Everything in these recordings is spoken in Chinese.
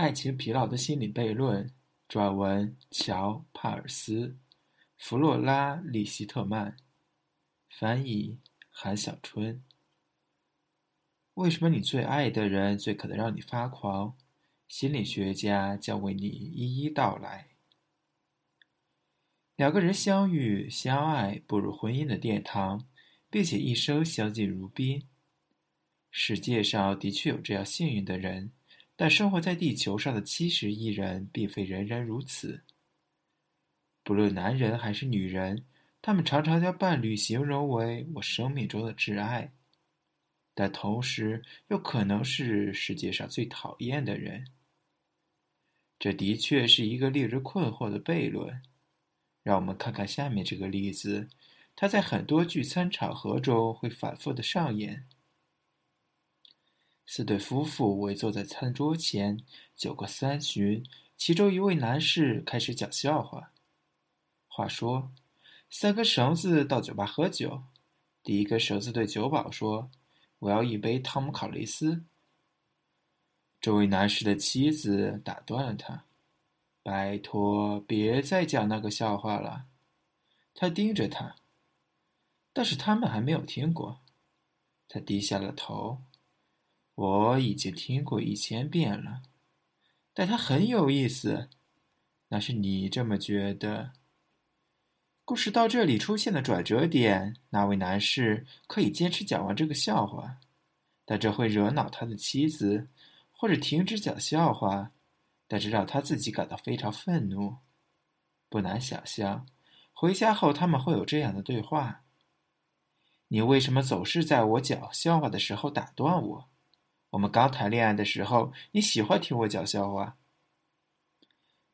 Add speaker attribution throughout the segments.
Speaker 1: 爱情疲劳的心理悖论，转文乔·帕尔斯，弗洛拉·里希特曼，翻译韩小春。为什么你最爱的人最可能让你发狂？心理学家将为你一一道来。两个人相遇、相爱，步入婚姻的殿堂，并且一生相敬如宾。世界上的确有这样幸运的人。但生活在地球上的七十亿人，并非人人如此。不论男人还是女人，他们常常将伴侣形容为“我生命中的挚爱”，但同时又可能是世界上最讨厌的人。这的确是一个令人困惑的悖论。让我们看看下面这个例子，它在很多聚餐场合中会反复的上演。四对夫妇围坐在餐桌前，酒过三巡。其中一位男士开始讲笑话。话说，三根绳子到酒吧喝酒。第一根绳子对酒保说：“我要一杯汤姆·考雷斯。”这位男士的妻子打断了他：“拜托，别再讲那个笑话了。”他盯着他，但是他们还没有听过。他低下了头。我已经听过一千遍了，但它很有意思。那是你这么觉得。故事到这里出现的转折点，那位男士可以坚持讲完这个笑话，但这会惹恼他的妻子，或者停止讲笑话，但这让他自己感到非常愤怒。不难想象，回家后他们会有这样的对话：“你为什么总是在我讲笑话的时候打断我？”我们刚谈恋爱的时候，你喜欢听我讲笑话，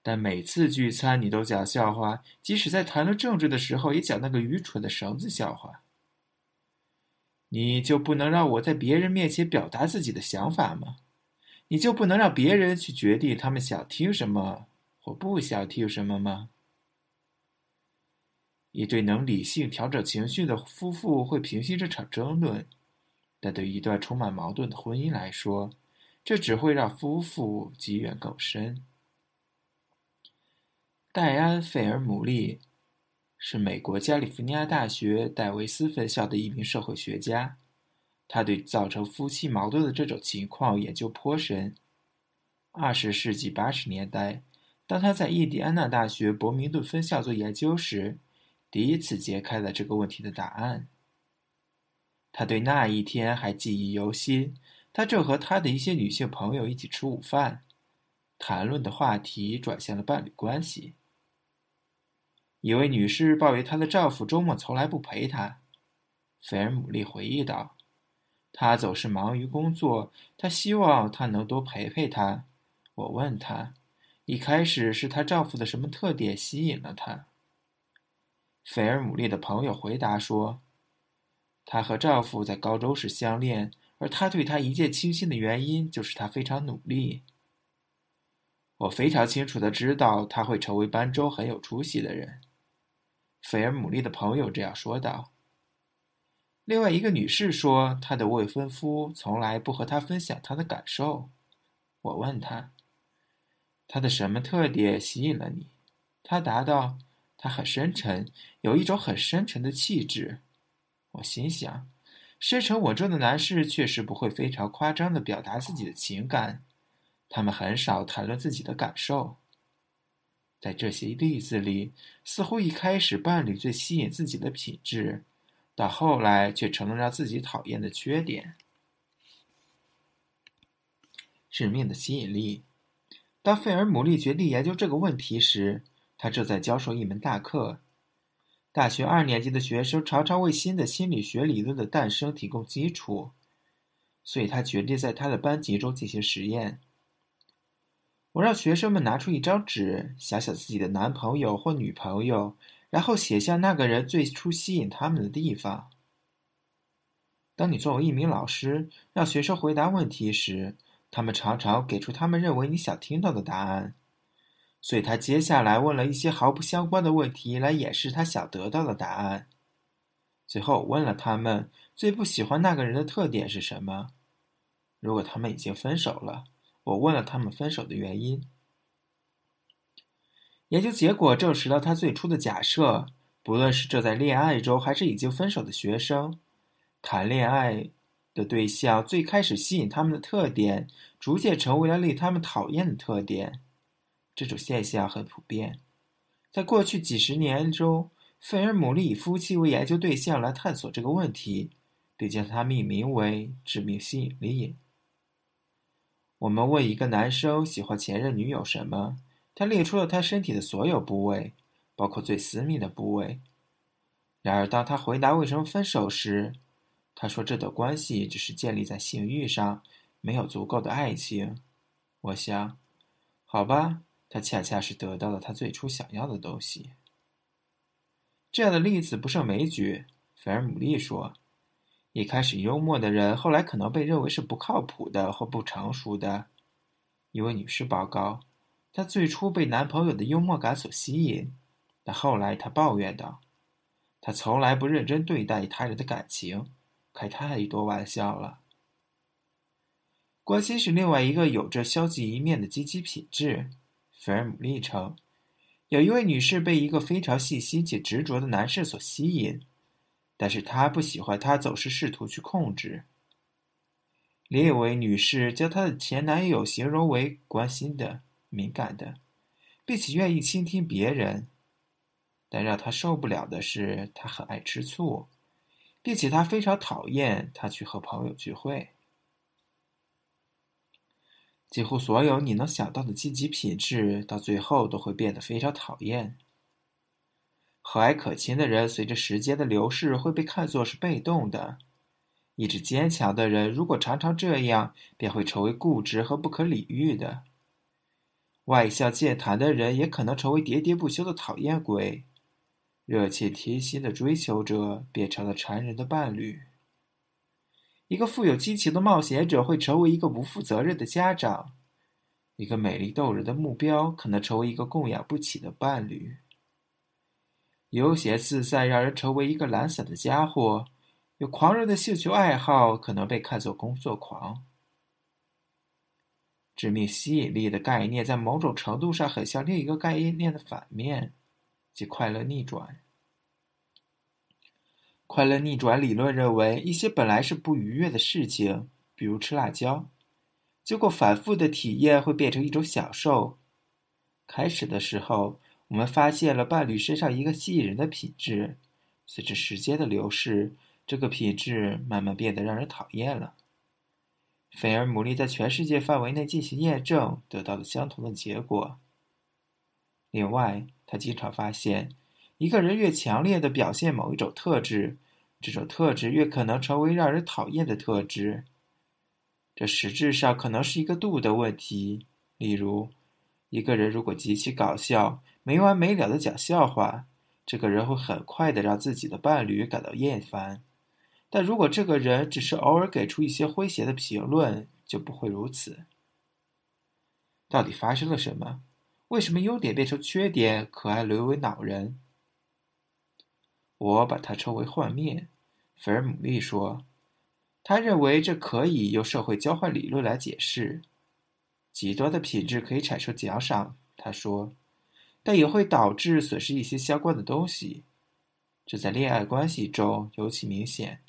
Speaker 1: 但每次聚餐你都讲笑话，即使在谈论政治的时候，也讲那个愚蠢的绳子笑话。你就不能让我在别人面前表达自己的想法吗？你就不能让别人去决定他们想听什么或不想听什么吗？一对能理性调整情绪的夫妇会平息这场争论。但对一段充满矛盾的婚姻来说，这只会让夫妇积怨更深。戴安·费尔姆利是美国加利福尼亚大学戴维斯分校的一名社会学家，他对造成夫妻矛盾的这种情况研究颇深。二十世纪八十年代，当他在印第安纳大学伯明顿分校做研究时，第一次揭开了这个问题的答案。他对那一天还记忆犹新。他正和他的一些女性朋友一起吃午饭，谈论的话题转向了伴侣关系。一位女士抱怨她的丈夫周末从来不陪她。菲尔姆利回忆道：“他总是忙于工作，她希望他能多陪陪她。”我问她：“一开始是她丈夫的什么特点吸引了她？”菲尔姆利的朋友回答说。她和丈夫在高中时相恋，而他对她一见倾心的原因就是她非常努力。我非常清楚的知道他会成为班中很有出息的人。菲尔姆利的朋友这样说道。另外一个女士说，她的未婚夫从来不和她分享她的感受。我问她：“他的什么特点吸引了你？”她答道：“他很深沉，有一种很深沉的气质。”我心想，深沉稳重的男士确实不会非常夸张的表达自己的情感，他们很少谈论自己的感受。在这些例子里，似乎一开始伴侣最吸引自己的品质，到后来却成了让自己讨厌的缺点。致命的吸引力。当费尔姆利决定研究这个问题时，他正在教授一门大课。大学二年级的学生常常为新的心理学理论的诞生提供基础，所以他决定在他的班级中进行实验。我让学生们拿出一张纸，想想自己的男朋友或女朋友，然后写下那个人最初吸引他们的地方。当你作为一名老师让学生回答问题时，他们常常给出他们认为你想听到的答案。所以他接下来问了一些毫不相关的问题来掩饰他想得到的答案。最后问了他们最不喜欢那个人的特点是什么。如果他们已经分手了，我问了他们分手的原因。研究结果证实了他最初的假设：不论是正在恋爱中还是已经分手的学生，谈恋爱的对象最开始吸引他们的特点，逐渐成为了令他们讨厌的特点。这种现象很普遍。在过去几十年中，费尔姆利以夫妻为研究对象来探索这个问题，并将它命名为“致命吸引力”。我们问一个男生喜欢前任女友什么。他列出了他身体的所有部位，包括最私密的部位。然而，当他回答为什么分手时，他说这段关系只是建立在性欲上，没有足够的爱情。我想，好吧，他恰恰是得到了他最初想要的东西。这样的例子不胜枚举。菲尔姆利说：“一开始幽默的人，后来可能被认为是不靠谱的或不成熟的。”一位女士报告。她最初被男朋友的幽默感所吸引，但后来她抱怨道：“他从来不认真对待他人的感情，开太多玩笑了。”关心是另外一个有着消极一面的积极品质。菲尔姆利称，有一位女士被一个非常细心且执着的男士所吸引，但是她不喜欢他总是试图去控制。另一位女士将她的前男友形容为关心的。敏感的，并且愿意倾听别人，但让她受不了的是，他很爱吃醋，并且他非常讨厌他去和朋友聚会。几乎所有你能想到的积极品质，到最后都会变得非常讨厌。和蔼可亲的人，随着时间的流逝会被看作是被动的；意志坚强的人，如果常常这样，便会成为固执和不可理喻的。外向健谈的人也可能成为喋喋不休的讨厌鬼，热切贴心的追求者变成了缠人的伴侣。一个富有激情的冒险者会成为一个不负责任的家长，一个美丽逗人的目标可能成为一个供养不起的伴侣。悠闲自在让人成为一个懒散的家伙，有狂热的兴趣爱好可能被看作工作狂。致命吸引力的概念在某种程度上很像另一个概念的反面，即快乐逆转。快乐逆转理论认为，一些本来是不愉悦的事情，比如吃辣椒，经过反复的体验会变成一种享受。开始的时候，我们发现了伴侣身上一个吸引人的品质，随着时间的流逝，这个品质慢慢变得让人讨厌了。菲尔姆利在全世界范围内进行验证，得到了相同的结果。另外，他经常发现，一个人越强烈的表现某一种特质，这种特质越可能成为让人讨厌的特质。这实质上可能是一个度的问题。例如，一个人如果极其搞笑，没完没了的讲笑话，这个人会很快的让自己的伴侣感到厌烦。但如果这个人只是偶尔给出一些诙谐的评论，就不会如此。到底发生了什么？为什么优点变成缺点，可爱沦为恼人？我把它称为幻灭。菲尔姆利说，他认为这可以由社会交换理论来解释。极端的品质可以产生奖赏，他说，但也会导致损失一些相关的东西。这在恋爱关系中尤其明显。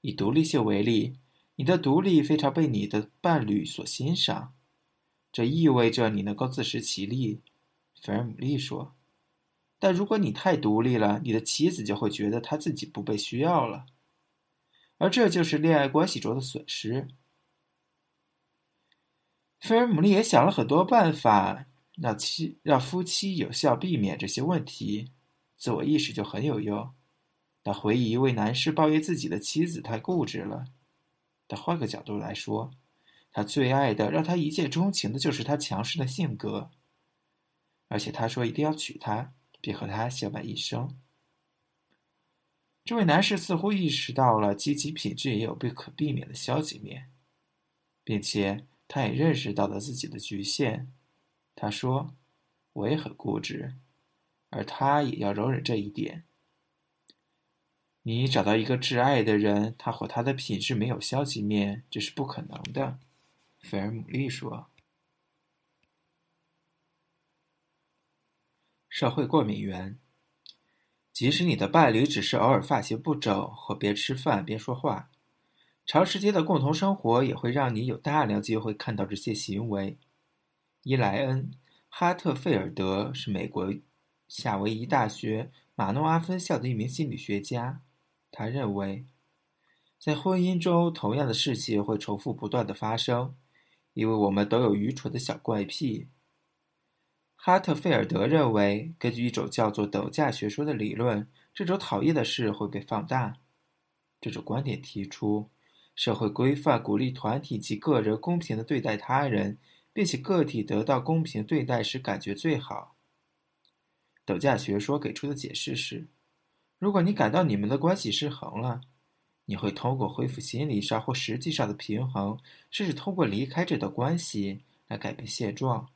Speaker 1: 以独立性为例，你的独立非常被你的伴侣所欣赏，这意味着你能够自食其力。菲尔姆利说：“但如果你太独立了，你的妻子就会觉得她自己不被需要了，而这就是恋爱关系中的损失。”菲尔姆利也想了很多办法，让妻让夫妻有效避免这些问题，自我意识就很有用。他回忆一位男士抱怨自己的妻子太固执了，但换个角度来说，他最爱的、让他一见钟情的就是他强势的性格，而且他说一定要娶她，并和他相伴一生。这位男士似乎意识到了积极品质也有不可避免的消极面，并且他也认识到了自己的局限。他说：“我也很固执，而他也要容忍这一点。”你找到一个挚爱的人，他或他的品质没有消极面，这是不可能的。菲尔姆利说。社会过敏源，即使你的伴侣只是偶尔发型不整或边吃饭边说话，长时间的共同生活也会让你有大量机会看到这些行为。伊莱恩·哈特费尔德是美国夏威夷大学马诺阿分校的一名心理学家，他认为，在婚姻中，同样的事情会重复不断的发生，因为我们都有愚蠢的小怪癖。哈特费尔德认为，根据一种叫做等价学说的理论，这种讨厌的事会被放大。这种观点提出，社会规范鼓励团体及个人公平地对待他人，并且个体得到公平对待时感觉最好。等价学说给出的解释是：如果你感到你们的关系失衡了，你会通过恢复心理上或实际上的平衡，甚至通过离开这段关系来改变现状。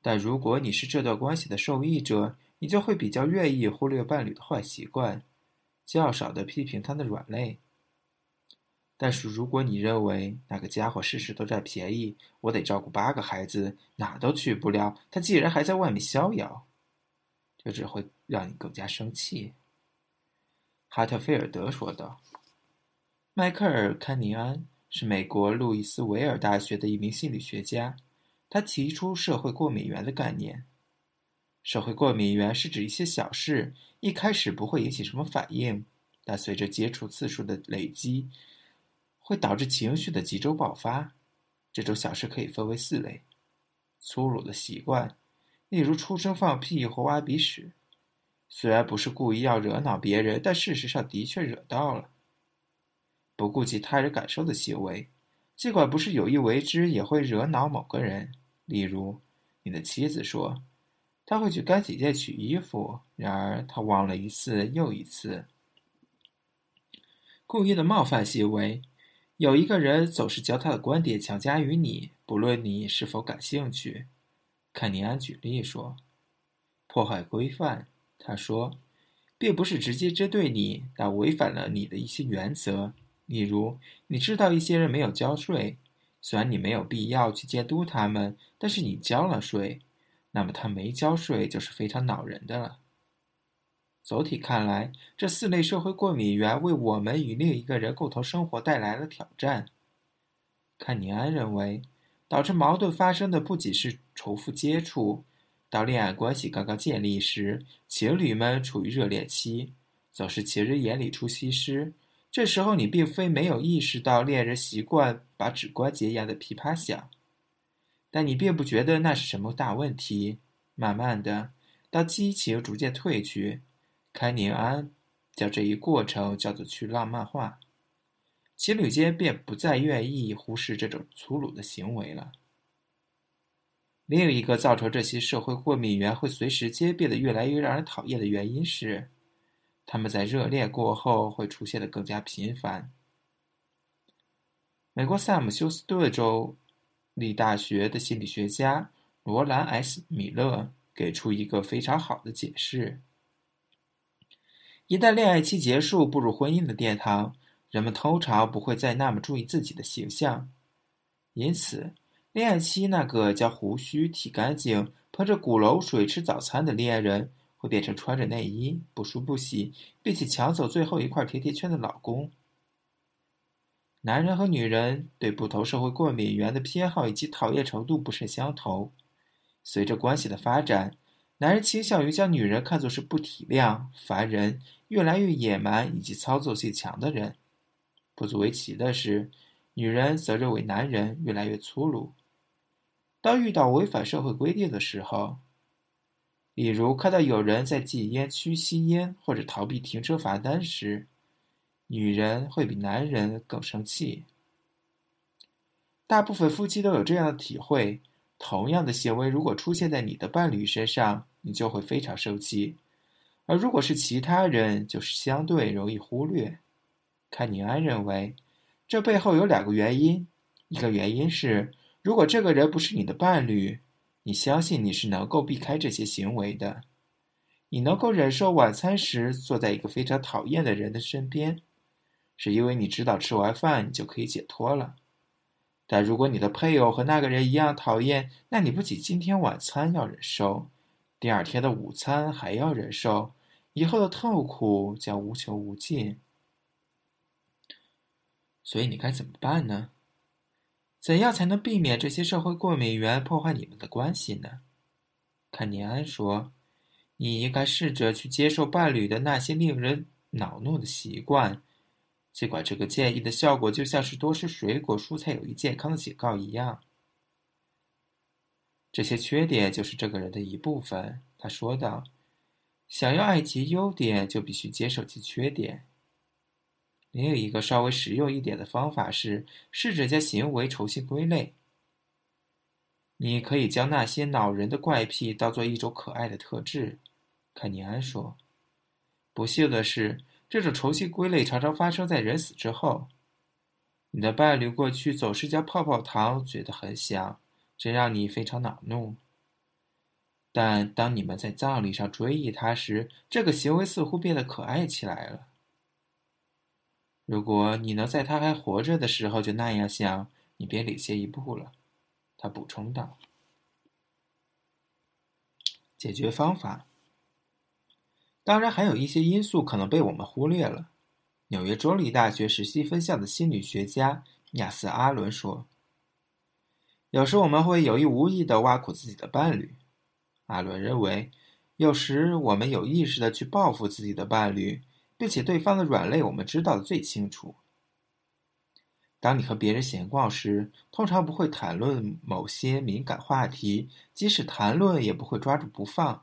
Speaker 1: 但如果你是这段关系的受益者，你就会比较愿意忽略伴侣的坏习惯，较少的批评他的软肋。但是如果你认为那个家伙事事都占便宜，我得照顾八个孩子，哪都去不了，他竟然还在外面逍遥，这只会让你更加生气。”哈特菲尔德说道。迈克尔·坎尼安是美国路易斯维尔大学的一名心理学家。他提出社会过敏源的概念。社会过敏源是指一些小事一开始不会引起什么反应，但随着接触次数的累积，会导致情绪的集中爆发。这种小事可以分为四类：粗鲁的习惯，例如出声放屁或挖鼻屎，虽然不是故意要惹恼别人，但事实上的确惹到了；不顾及他人感受的行为。尽管不是有意为之，也会惹恼某个人。例如，你的妻子说，她会去干洗店取衣服，然而她忘了一次又一次。故意的冒犯行为，有一个人总是将他的观点强加于你，不论你是否感兴趣。肯尼安举例说，破坏规范。他说，并不是直接针对你，但违反了你的一些原则。例如，你知道一些人没有交税，虽然你没有必要去监督他们，但是你交了税，那么他没交税就是非常恼人的了。总体看来，这四类社会过敏源为我们与另一个人共同生活带来了挑战。坎尼安认为，导致矛盾发生的不仅是重复接触，当恋爱关系刚刚建立时，情侣们处于热恋期，总是情人眼里出西施。这时候，你并非没有意识到恋人习惯把指关节压得噼啪响，但你并不觉得那是什么大问题。慢慢的，当激情逐渐褪去，开宁安将这一过程叫做去浪漫化，情侣间便不再愿意忽视这种粗鲁的行为了。另一个造成这些社会过敏源会随时间变得越来越让人讨厌的原因是。他们在热恋过后会出现的更加频繁。美国萨姆休斯顿州立大学的心理学家罗兰 ·S. 米勒给出一个非常好的解释：一旦恋爱期结束，步入婚姻的殿堂，人们通常不会再那么注意自己的形象，因此，恋爱期那个将胡须剃干净、喷着古龙水吃早餐的恋人。会变成穿着内衣、不梳不洗，并且抢走最后一块甜甜圈的老公。男人和女人对不同社会过敏源的偏好以及讨厌程度不甚相同。随着关系的发展，男人倾向于将女人看作是不体谅、烦人、越来越野蛮以及操作性强的人。不足为奇的是，女人则认为男人越来越粗鲁。当遇到违反社会规定的时候，例如，看到有人在禁烟区吸烟或者逃避停车罚单时，女人会比男人更生气。大部分夫妻都有这样的体会：同样的行为如果出现在你的伴侣身上，你就会非常生气；而如果是其他人，就是相对容易忽略。坎尼安认为，这背后有两个原因：一个原因是，如果这个人不是你的伴侣。你相信你是能够避开这些行为的，你能够忍受晚餐时坐在一个非常讨厌的人的身边，是因为你知道吃完饭你就可以解脱了。但如果你的配偶和那个人一样讨厌，那你不仅今天晚餐要忍受，第二天的午餐还要忍受，以后的痛苦将无穷无尽。所以你该怎么办呢？怎样才能避免这些社会过敏源破坏你们的关系呢？坎尼安说：“你应该试着去接受伴侣的那些令人恼怒的习惯。”尽管这个建议的效果就像是多吃水果蔬菜有益健康的警告一样，这些缺点就是这个人的一部分。他说道：“想要爱其优点，就必须接受其缺点。”另一个稍微实用一点的方法是试着将行为重新归类。你可以将那些恼人的怪癖当做一种可爱的特质，肯尼安说。不幸的是。这种重新归类常常发生在人死之后。你的伴侣过去总是将泡泡糖觉得很香，这让你非常恼怒。但当你们在葬礼上追忆他时，这个行为似乎变得可爱起来了。如果你能在他还活着的时候就那样想，你便领先一步了。”他补充道。解决方法。当然，还有一些因素可能被我们忽略了。纽约州立大学史西分校的心理学家亚瑟·阿伦说：“有时我们会有意无意地挖苦自己的伴侣。”阿伦认为，有时我们有意识地去报复自己的伴侣，并且对方的软肋我们知道的最清楚。当你和别人闲逛时，通常不会谈论某些敏感话题，即使谈论也不会抓住不放。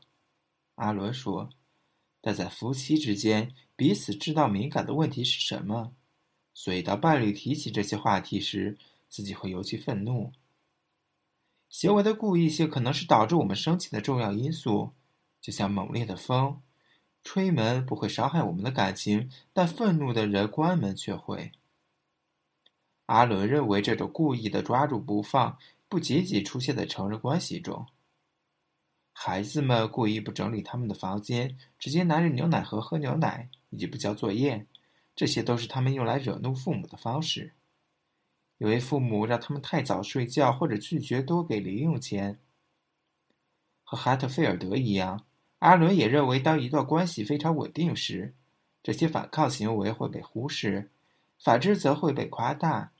Speaker 1: 阿伦说。但在夫妻之间，彼此知道敏感的问题是什么，所以当伴侣提起这些话题时，自己会尤其愤怒。行为的故意性可能是导致我们生气的重要因素，就像猛烈的风，吹门不会伤害我们的感情，但愤怒的人关门却会。阿伦认为，这种故意的抓住不放，不仅仅出现在成人关系中。孩子们故意不整理他们的房间，直接拿着牛奶盒喝牛奶，以及不交作业，这些都是他们用来惹怒父母的方式。有位父母让他们太早睡觉，或者拒绝多给零用钱。和哈特菲尔德一样，阿伦也认为，当一段关系非常稳定时，这些反抗行为会被忽视，反之则会被夸大。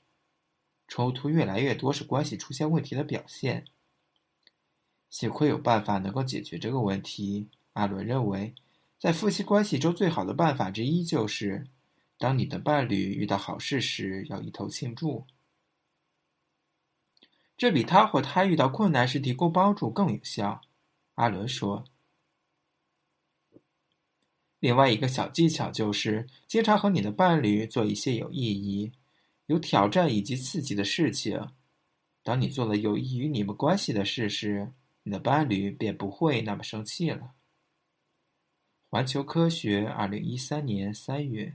Speaker 1: 冲突越来越多是关系出现问题的表现。幸亏有办法能够解决这个问题。阿伦认为，在夫妻关系中最好的办法之一就是，当你的伴侣遇到好事时，要一头庆祝。这比他或她遇到困难时提供帮助更有效。阿伦说。另外一个小技巧就是，经常和你的伴侣做一些有意义、有挑战以及刺激的事情。当你做了有益于你们关系的事时，你的伴侣便不会那么生气了。环球科学，二零一三年三月。